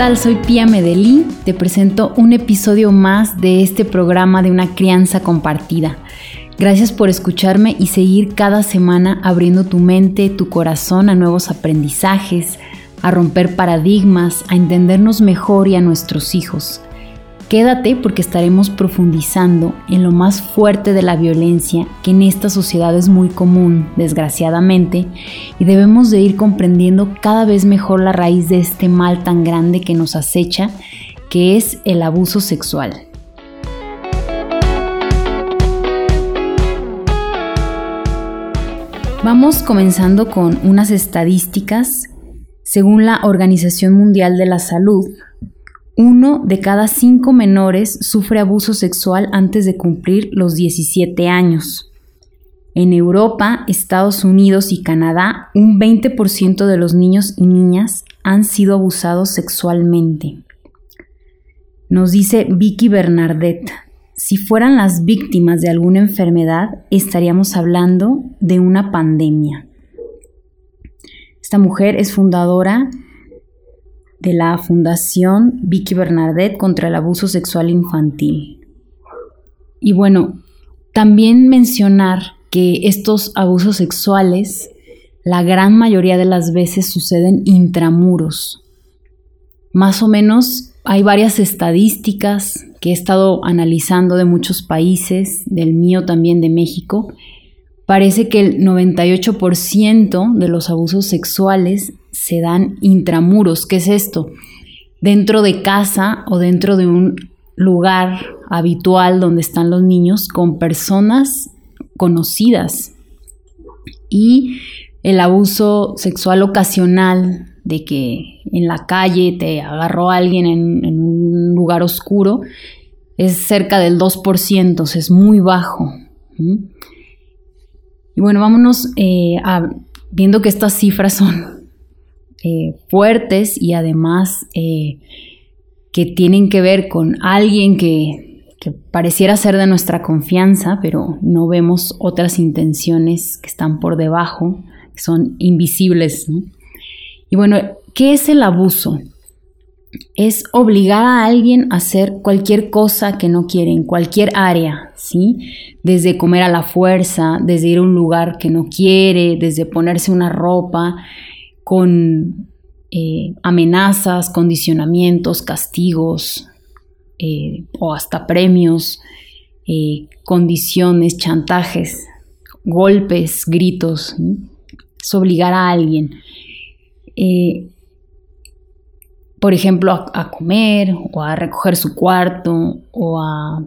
¿qué tal? Soy Pia Medellín. Te presento un episodio más de este programa de una crianza compartida. Gracias por escucharme y seguir cada semana abriendo tu mente, tu corazón a nuevos aprendizajes, a romper paradigmas, a entendernos mejor y a nuestros hijos. Quédate porque estaremos profundizando en lo más fuerte de la violencia que en esta sociedad es muy común, desgraciadamente, y debemos de ir comprendiendo cada vez mejor la raíz de este mal tan grande que nos acecha, que es el abuso sexual. Vamos comenzando con unas estadísticas. Según la Organización Mundial de la Salud, uno de cada cinco menores sufre abuso sexual antes de cumplir los 17 años. En Europa, Estados Unidos y Canadá, un 20% de los niños y niñas han sido abusados sexualmente. Nos dice Vicky Bernardet, si fueran las víctimas de alguna enfermedad, estaríamos hablando de una pandemia. Esta mujer es fundadora de la Fundación Vicky Bernardet contra el Abuso Sexual Infantil. Y bueno, también mencionar que estos abusos sexuales la gran mayoría de las veces suceden intramuros. Más o menos hay varias estadísticas que he estado analizando de muchos países, del mío también de México. Parece que el 98% de los abusos sexuales se dan intramuros. ¿Qué es esto? Dentro de casa o dentro de un lugar habitual donde están los niños con personas conocidas. Y el abuso sexual ocasional de que en la calle te agarró alguien en, un lugar oscuro es cerca del 2%, es muy bajo. Y bueno, vámonos eh, viendo que estas cifras son eh, fuertes y además eh, que tienen que ver con alguien que, pareciera ser de nuestra confianza, pero no vemos otras intenciones que están por debajo, que son invisibles. Y bueno, ¿qué es el abuso? Es obligar a alguien a hacer cualquier cosa que no quiere, en cualquier área, ¿sí? Desde comer a la fuerza, desde ir a un lugar que no quiere, desde ponerse una ropa, con eh, amenazas, condicionamientos, castigos eh, o hasta premios, eh, condiciones, chantajes, golpes, gritos. Es obligar a alguien, por ejemplo, a, comer o a recoger su cuarto o a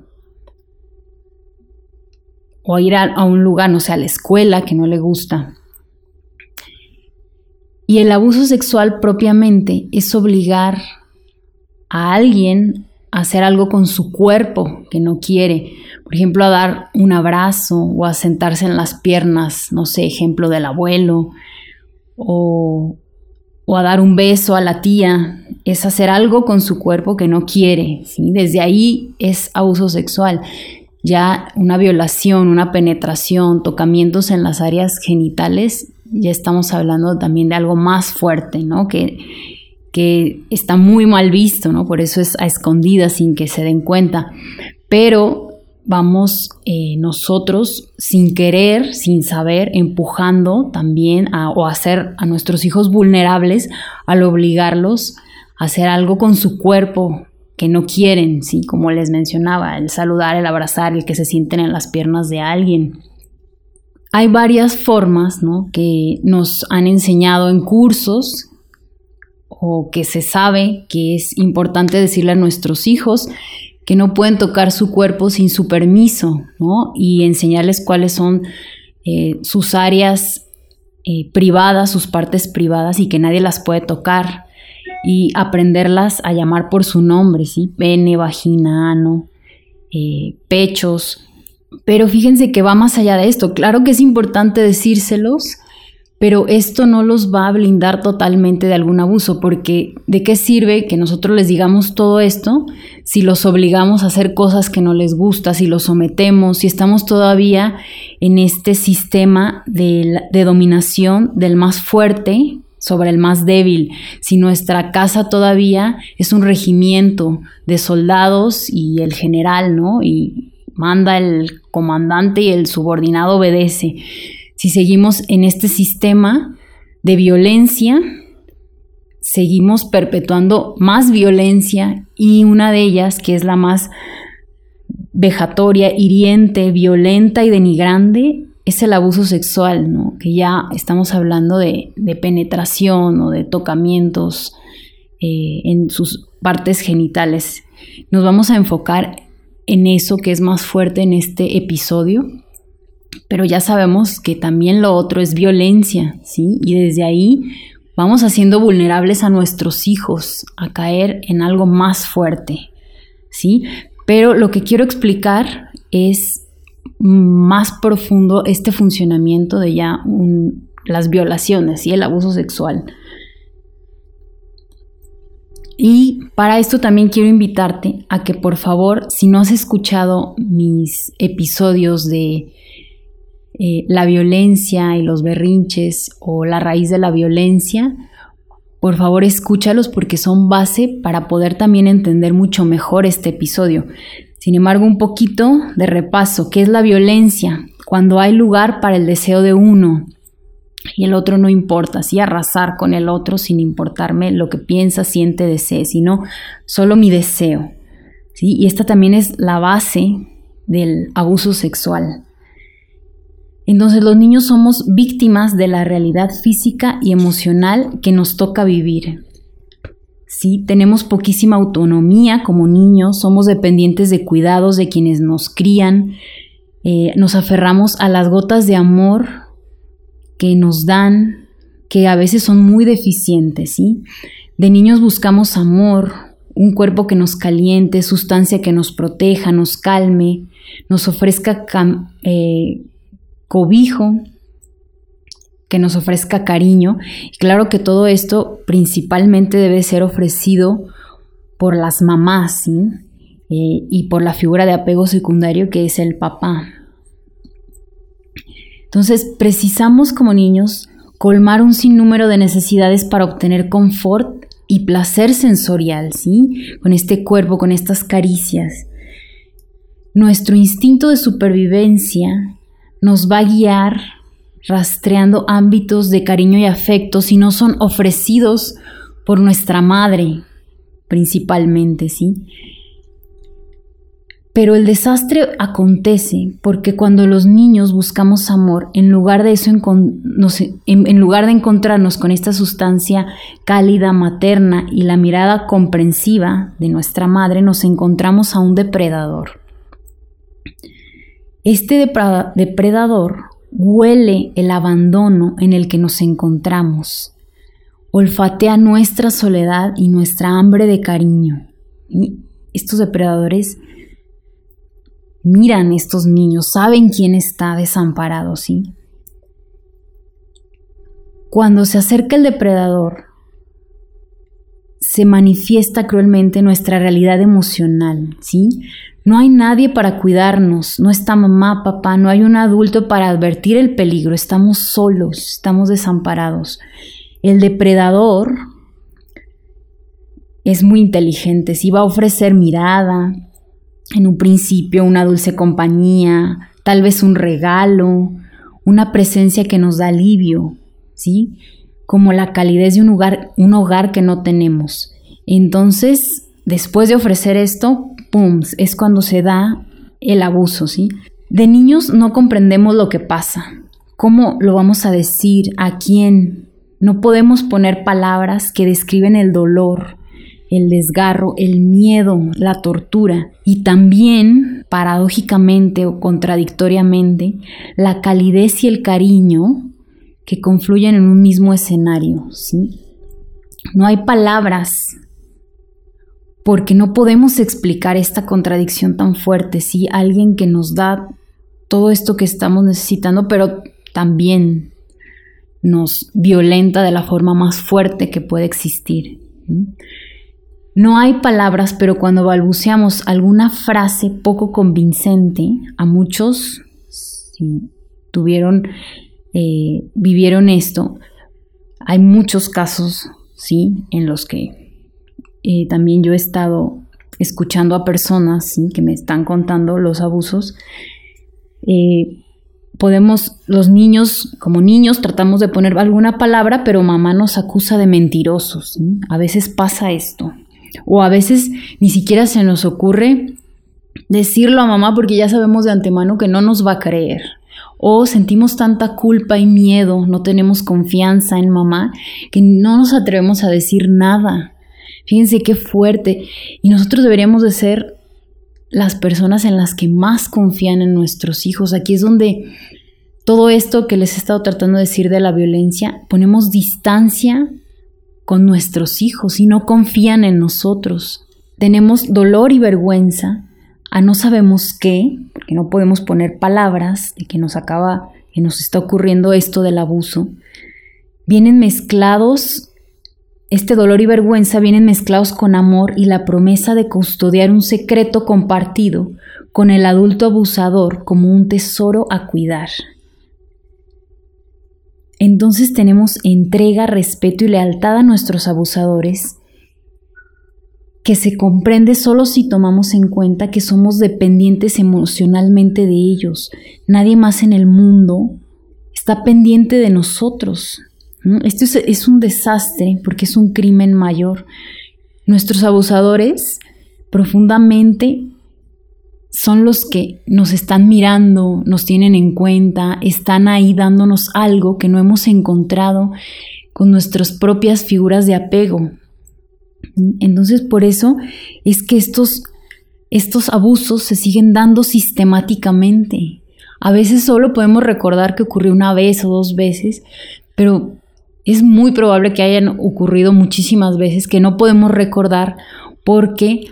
ir a, un lugar, no sé, a la escuela que no le gusta. Y el abuso sexual propiamente es obligar a alguien a hacer algo con su cuerpo que no quiere. Por ejemplo, a dar un abrazo o a sentarse en las piernas, no sé, ejemplo del abuelo, o, o a dar un beso a la tía. Es hacer algo con su cuerpo que no quiere. ¿sí? Desde ahí es abuso sexual. Ya una violación, una penetración, tocamientos en las áreas genitales ya estamos hablando también de algo más fuerte, ¿no? Que, que está muy mal visto, ¿no? Por eso es a escondidas sin que se den cuenta. Pero vamos eh, nosotros sin querer, sin saber, empujando también a, o hacer a nuestros hijos vulnerables al obligarlos a hacer algo con su cuerpo que no quieren, ¿sí? Como les mencionaba, el saludar, el abrazar, el que se sienten en las piernas de alguien hay varias formas que nos han enseñado en cursos o que se sabe que es importante decirle a nuestros hijos que no pueden tocar su cuerpo sin su permiso y enseñarles cuáles son eh, sus áreas eh, privadas, sus partes privadas y que nadie las puede tocar y aprenderlas a llamar por su nombre, ¿sí? pene, vagina, ano, eh, pechos, pero fíjense que va más allá de esto. Claro que es importante decírselos, pero esto no los va a blindar totalmente de algún abuso, porque ¿de qué sirve que nosotros les digamos todo esto si los obligamos a hacer cosas que no les gusta, si los sometemos, si estamos todavía en este sistema de, dominación del más fuerte, sobre el más débil, si nuestra casa todavía es un regimiento de soldados y el general, ¿no? Y manda el comandante y el subordinado obedece. Si seguimos en este sistema de violencia, seguimos perpetuando más violencia y una de ellas, que es la más vejatoria, hiriente, violenta y denigrante, es el abuso sexual, ¿no? Que ya estamos hablando de, penetración o de tocamientos eh, en sus partes genitales. Nos vamos a enfocar en eso que es más fuerte en este episodio, pero ya sabemos que también lo otro es violencia, ¿sí? Y desde ahí vamos haciendo vulnerables a nuestros hijos a caer en algo más fuerte, ¿sí? Pero lo que quiero explicar es más profundo este funcionamiento de ya las violaciones y el abuso sexual. Y para esto también quiero invitarte a que por favor, si no has escuchado mis episodios de eh, la violencia y los berrinches o la raíz de la violencia, por favor escúchalos porque son base para poder también entender mucho mejor este episodio. Sin embargo, un poquito de repaso, ¿qué es la violencia? Cuando hay lugar para el deseo de uno y el otro no importa, así arrasar con el otro sin importarme lo que piensa, siente, desee, sino solo mi deseo. ¿sí? Y esta también es la base del abuso sexual. Entonces los niños somos víctimas de la realidad física y emocional que nos toca vivir. ¿sí? Tenemos poquísima autonomía como niños, somos dependientes de cuidados de quienes nos crían, eh, nos aferramos a las gotas de amor que nos dan, que a veces son muy deficientes, ¿sí? De niños buscamos amor, un cuerpo que nos caliente, sustancia que nos proteja, nos calme, nos ofrezca eh, cobijo, que nos ofrezca cariño. Claro que todo esto principalmente debe ser ofrecido por las mamás. Eh, y por la figura de apego secundario que es el papá. Entonces, precisamos como niños colmar un sinnúmero de necesidades para obtener confort y placer sensorial, ¿sí? Con este cuerpo, con estas caricias. Nuestro instinto de supervivencia nos va a guiar rastreando ámbitos de cariño y afecto si no son ofrecidos por nuestra madre, principalmente, ¿sí? Pero el desastre acontece porque cuando los niños buscamos amor, en lugar de eso, en, lugar de encontrarnos con esta sustancia cálida, materna y la mirada comprensiva de nuestra madre, nos encontramos a un depredador. Este depredador huele el abandono en el que nos encontramos, olfatea nuestra soledad y nuestra hambre de cariño. estos depredadores miran estos niños, saben quién está desamparado, ¿sí? Cuando se acerca el depredador, se manifiesta cruelmente nuestra realidad emocional, ¿sí? No hay nadie para cuidarnos, no está mamá, papá, no hay un adulto para advertir el peligro, estamos solos, estamos desamparados. El depredador es muy inteligente, si va a ofrecer mirada, en un principio una dulce compañía, tal vez un regalo, una presencia que nos da alivio, ¿sí? Como la calidez de un hogar, un hogar que no tenemos. Entonces, después de ofrecer esto, es cuando se da el abuso, ¿sí? De niños no comprendemos lo que pasa. ¿Cómo lo vamos a decir? ¿A quién? No podemos poner palabras que describen el dolor, el desgarro, el miedo, la tortura y también, paradójicamente o contradictoriamente, la calidez y el cariño que confluyen en un mismo escenario. No hay palabras porque no podemos explicar esta contradicción tan fuerte, ¿sí? Alguien que nos da todo esto que estamos necesitando, pero también nos violenta de la forma más fuerte que puede existir. No hay palabras, pero cuando balbuceamos alguna frase poco convincente, a muchos, si tuvieron, eh, vivieron esto, Hay muchos casos, sí, en los que eh, también yo he estado escuchando a personas que me están contando los abusos. Eh, podemos, los niños, como niños, tratamos de poner alguna palabra, pero mamá nos acusa de mentirosos. A veces pasa esto. O a veces ni siquiera se nos ocurre decirlo a mamá porque ya sabemos de antemano que no nos va a creer. O sentimos tanta culpa y miedo, no tenemos confianza en mamá, que no nos atrevemos a decir nada. Fíjense qué fuerte. Y nosotros deberíamos de ser las personas en las que más confían en nuestros hijos. Aquí es donde todo esto que les he estado tratando de decir de la violencia, ponemos distancia con nuestros hijos y no confían en nosotros. Tenemos dolor y vergüenza a no sabemos qué, porque no podemos poner palabras de que nos acaba, que nos está ocurriendo esto del abuso. Vienen mezclados este dolor y vergüenza vienen mezclados con amor y la promesa de custodiar un secreto compartido con el adulto abusador como un tesoro a cuidar. Entonces tenemos entrega, respeto y lealtad a nuestros abusadores, que se comprende solo si tomamos en cuenta que somos dependientes emocionalmente de ellos. Nadie más en el mundo está pendiente de nosotros. Esto es, un desastre porque es un crimen mayor. Nuestros abusadores profundamente son los que nos están mirando, nos tienen en cuenta, están ahí dándonos algo que no hemos encontrado con nuestras propias figuras de apego. Entonces por eso es que estos, estos abusos se siguen dando sistemáticamente. A veces solo podemos recordar que ocurrió una vez o dos veces, pero es muy probable que hayan ocurrido muchísimas veces que no podemos recordar porque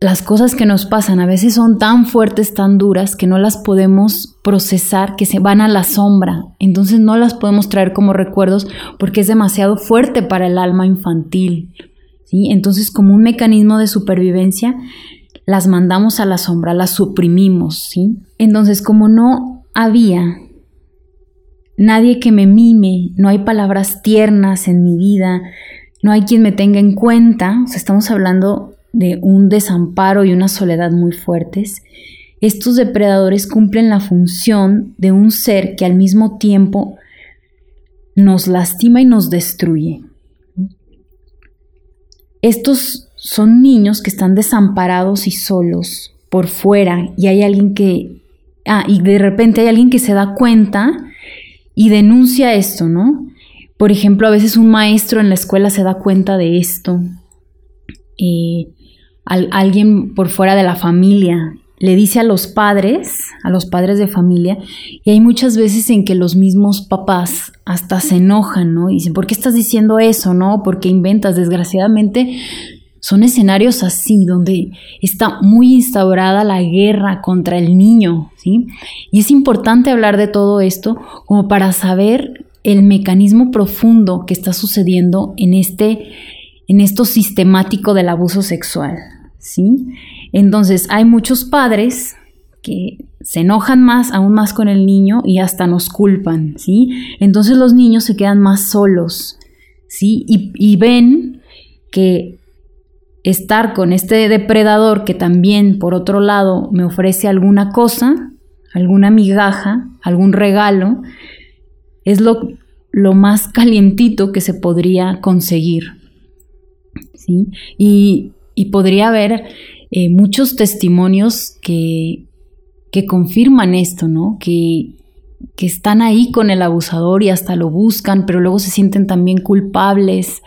las cosas que nos pasan a veces son tan fuertes, tan duras, que no las podemos procesar, que se van a la sombra. Entonces no las podemos traer como recuerdos porque es demasiado fuerte para el alma infantil. ¿sí? Entonces como un mecanismo de supervivencia, las mandamos a la sombra, las suprimimos. ¿sí? Entonces como no había nadie que me mime, no hay palabras tiernas en mi vida, no hay quien me tenga en cuenta, estamos hablando de un desamparo y una soledad muy fuertes, estos depredadores cumplen la función de un ser que al mismo tiempo nos lastima y nos destruye. Estos son niños que están desamparados y solos por fuera y hay alguien que, ah, y de repente hay alguien que se da cuenta y denuncia esto, ¿no? Por ejemplo, a veces un maestro en la escuela se da cuenta de esto. Eh, alguien por fuera de la familia le dice a los padres, a los padres de familia, y hay muchas veces en que los mismos papás hasta se enojan, ¿no? Y dicen, ¿por qué estás diciendo eso, no? ¿Por qué inventas? Desgraciadamente, son escenarios así, donde está muy instaurada la guerra contra el niño, ¿sí? Y es importante hablar de todo esto como para saber el mecanismo profundo que está sucediendo en este, en esto sistemático del abuso sexual, ¿sí? Entonces, hay muchos padres que se enojan más, aún más con el niño y hasta nos culpan, ¿sí? Entonces los niños se quedan más solos, ¿sí? Y, ven que estar con este depredador que también, por otro lado, me ofrece alguna cosa, alguna migaja, algún regalo, es lo, lo más calientito que se podría conseguir. ¿Sí? Y, podría haber eh, muchos testimonios que, que confirman esto, ¿no? Que, que están ahí con el abusador y hasta lo buscan, pero luego se sienten también culpables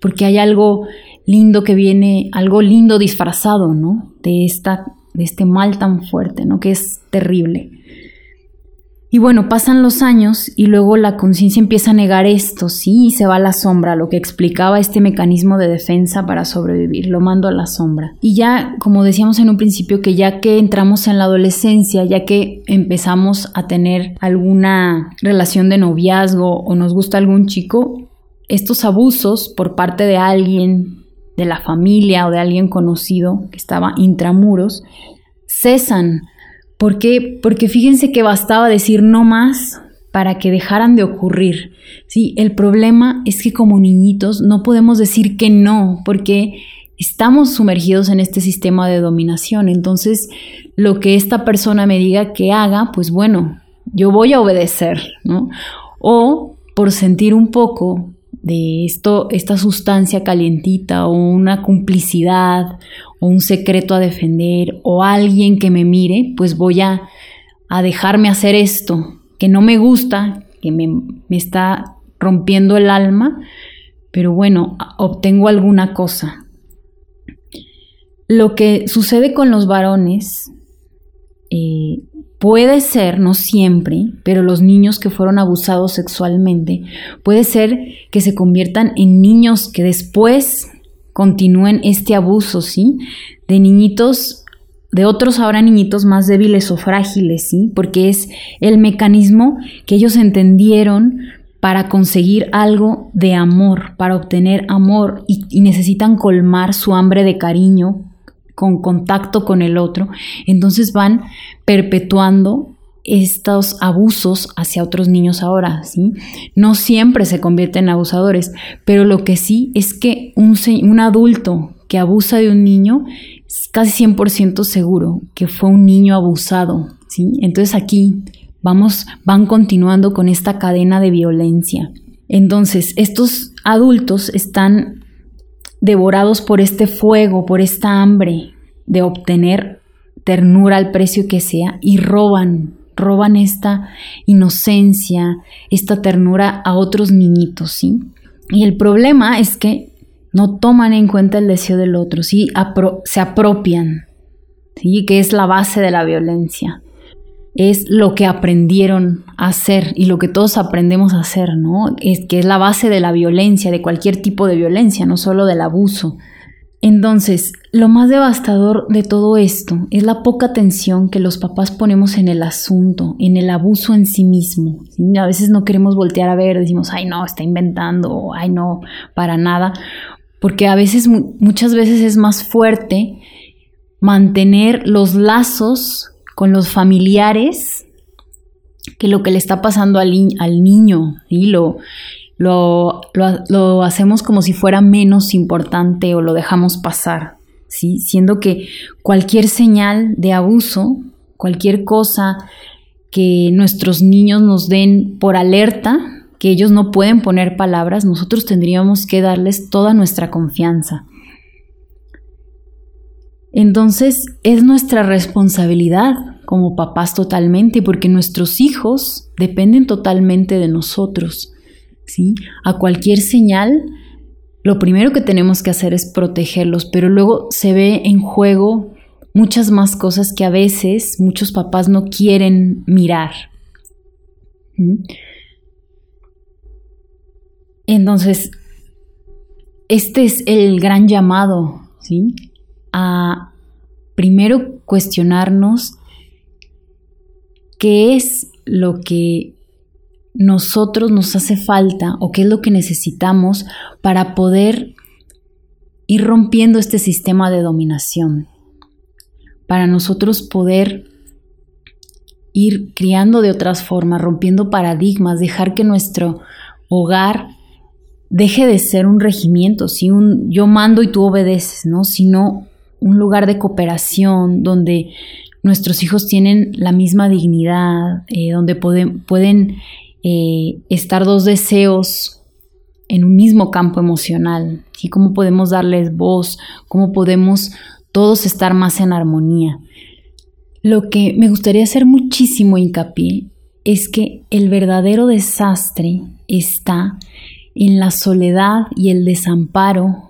porque hay algo lindo que viene, algo lindo disfrazado, ¿no? De, esta, de este mal tan fuerte, ¿no? Que es terrible. Y bueno, pasan los años y luego la conciencia empieza a negar esto, sí, y se va a la sombra, lo que explicaba este mecanismo de defensa para sobrevivir, lo mando a la sombra. Y ya, como decíamos en un principio, que ya que entramos en la adolescencia, ya que empezamos a tener alguna relación de noviazgo o nos gusta algún chico, estos abusos por parte de alguien de la familia o de alguien conocido que estaba intramuros, cesan. ¿Por qué? Porque fíjense que bastaba decir no más para que dejaran de ocurrir. Sí, el problema es que como niñitos no podemos decir que no, porque estamos sumergidos en este sistema de dominación. Entonces, lo que esta persona me diga que haga, pues bueno, yo voy a obedecer, ¿no? O por sentir un poco de esto, esta sustancia calientita o una complicidad o un secreto a defender o alguien que me mire, pues voy a, a dejarme hacer esto que no me gusta, que me, me está rompiendo el alma, pero bueno, obtengo alguna cosa. Lo que sucede con los varones eh, puede ser, no siempre, pero los niños que fueron abusados sexualmente, puede ser que se conviertan en niños que después continúen este abuso, ¿sí? De niñitos, de otros ahora niñitos más débiles o frágiles, ¿sí? Porque es el mecanismo que ellos entendieron para conseguir algo de amor, para obtener amor y necesitan colmar su hambre de cariño con contacto con el otro, entonces van perpetuando estos abusos hacia otros niños ahora, ¿sí? No siempre se convierten en abusadores, pero lo que sí es que un, un adulto que abusa de un niño es casi 100% seguro que fue un niño abusado, ¿sí? Entonces aquí vamos, van continuando con esta cadena de violencia. Entonces, estos adultos están devorados por este fuego, por esta hambre de obtener ternura al precio que sea y roban, roban esta inocencia, esta ternura a otros niñitos, ¿sí? Y el problema es que no toman en cuenta el deseo del otro, ¿sí? se apropian, ¿sí? Que es la base de la violencia. Es lo que aprendieron a hacer y lo que todos aprendemos a hacer, ¿no? Es que es la base de la violencia, de cualquier tipo de violencia, no solo del abuso. Entonces, lo más devastador de todo esto es la poca atención que los papás ponemos en el asunto, en el abuso en sí mismo. A veces no queremos voltear a ver, decimos, ay no, está inventando, ay no, para nada, porque a veces, muchas veces es más fuerte mantener los lazos con los familiares que lo que le está pasando al, niño, y lo, lo, lo, hacemos como si fuera menos importante o lo dejamos pasar, ¿sí? siendo que cualquier señal de abuso, cualquier cosa que nuestros niños nos den por alerta, que ellos no pueden poner palabras, nosotros tendríamos que darles toda nuestra confianza. Entonces es nuestra responsabilidad como papás totalmente, porque nuestros hijos dependen totalmente de nosotros. ¿sí? A cualquier señal, lo primero que tenemos que hacer es protegerlos, pero luego se ve en juego muchas más cosas que a veces muchos papás no quieren mirar. Entonces, este es el gran llamado, ¿sí? A primero cuestionarnos qué es lo que nosotros nos hace falta o qué es lo que necesitamos para poder ir rompiendo este sistema de dominación, para nosotros poder ir criando de otras formas, rompiendo paradigmas, dejar que nuestro hogar deje de ser un regimiento, si un yo mando y tú obedeces, ¿no? sino un lugar de cooperación donde nuestros hijos tienen la misma dignidad, eh, donde pueden, eh, estar dos deseos en un mismo campo emocional, y cómo podemos darles voz, cómo podemos todos estar más en armonía. Lo que me gustaría hacer muchísimo hincapié es que el verdadero desastre está en la soledad y el desamparo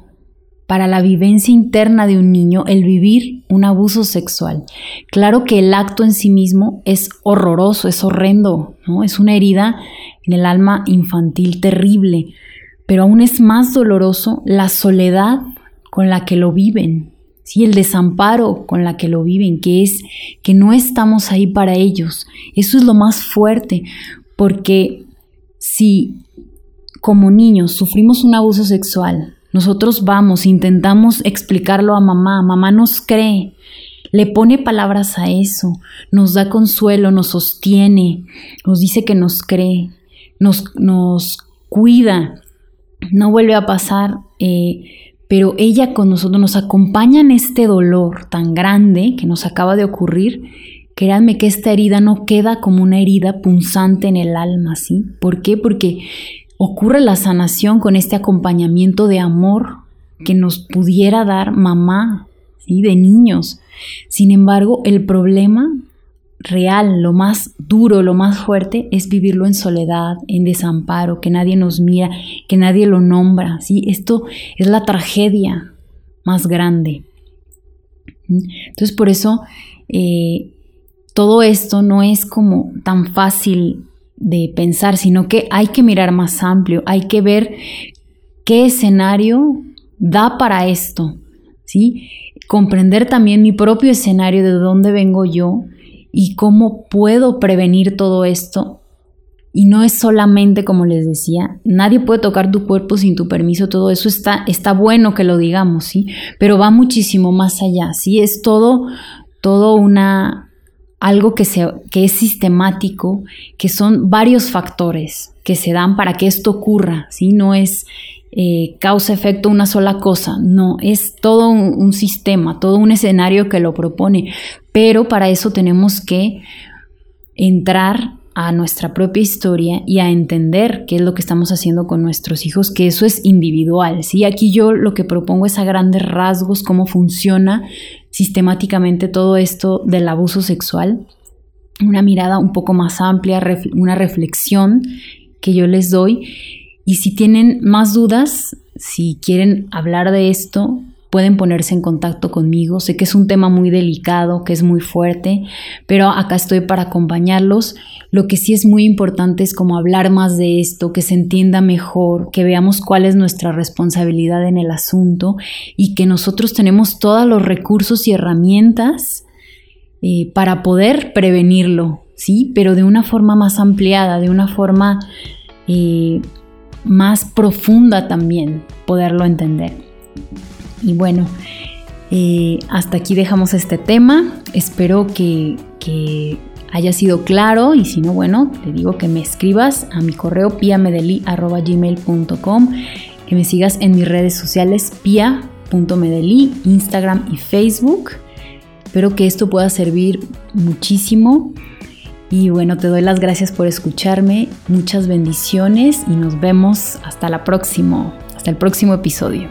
para la vivencia interna de un niño el vivir un abuso sexual. Claro que el acto en sí mismo es horroroso, es horrendo, ¿no? Es una herida en el alma infantil terrible, pero aún es más doloroso la soledad con la que lo viven, ¿sí? el desamparo con la que lo viven, que es que no estamos ahí para ellos. Eso es lo más fuerte, porque si como niños sufrimos un abuso sexual, nosotros vamos, intentamos explicarlo a mamá, mamá nos cree, le pone palabras a eso, nos da consuelo, nos sostiene, nos dice que nos cree, nos, nos cuida, no vuelve a pasar, eh, pero ella con nosotros nos acompaña en este dolor tan grande que nos acaba de ocurrir. Créanme que esta herida no queda como una herida punzante en el alma, ¿sí? ¿Por qué? Porque ocurre la sanación con este acompañamiento de amor que nos pudiera dar mamá, ¿sí? De niños. Sin embargo, el problema real, lo más duro, lo más fuerte es vivirlo en soledad, en desamparo, que nadie nos mira, que nadie lo nombra, ¿sí? Esto es la tragedia más grande. Entonces por eso eh, todo esto no es como tan fácil de pensar, sino que hay que mirar más amplio, hay que ver qué escenario da para esto, ¿sí? Comprender también mi propio escenario, de dónde vengo yo, y cómo puedo prevenir todo esto. Y no es solamente, como les decía, nadie puede tocar tu cuerpo sin tu permiso, todo eso está, está bueno que lo digamos, ¿sí? Pero va muchísimo más allá, ¿sí? Es todo, todo una, algo que, se, que es sistemático, que son varios factores que se dan para que esto ocurra, ¿sí? No es eh, causa-efecto una sola cosa, no, es todo un, sistema, todo un escenario que lo propone, pero para eso tenemos que entrar a nuestra propia historia y a entender qué es lo que estamos haciendo con nuestros hijos, que eso es individual, ¿sí? Aquí yo lo que propongo es a grandes rasgos cómo funciona sistemáticamente todo esto del abuso sexual, una mirada un poco más amplia, una reflexión que yo les doy y si tienen más dudas, si quieren hablar de esto, pueden ponerse en contacto conmigo. Sé que es un tema muy delicado, que es muy fuerte, pero acá estoy para acompañarlos. Lo que sí es muy importante es como hablar más de esto, que se entienda mejor, que veamos cuál es nuestra responsabilidad en el asunto y que nosotros tenemos todos los recursos y herramientas eh, para poder prevenirlo, ¿sí? Pero de una forma más ampliada, de una forma... Eh, más profunda también poderlo entender. Y bueno, eh, hasta aquí dejamos este tema. Espero que, que, haya sido claro y si no, bueno, te digo que me escribas a mi correo piamedeli.gmail.com, que me sigas en mis redes sociales pia.medeli, Instagram y Facebook. Espero que esto pueda servir muchísimo y bueno, te doy las gracias por escucharme, muchas bendiciones y nos vemos hasta la próxima, hasta el próximo episodio.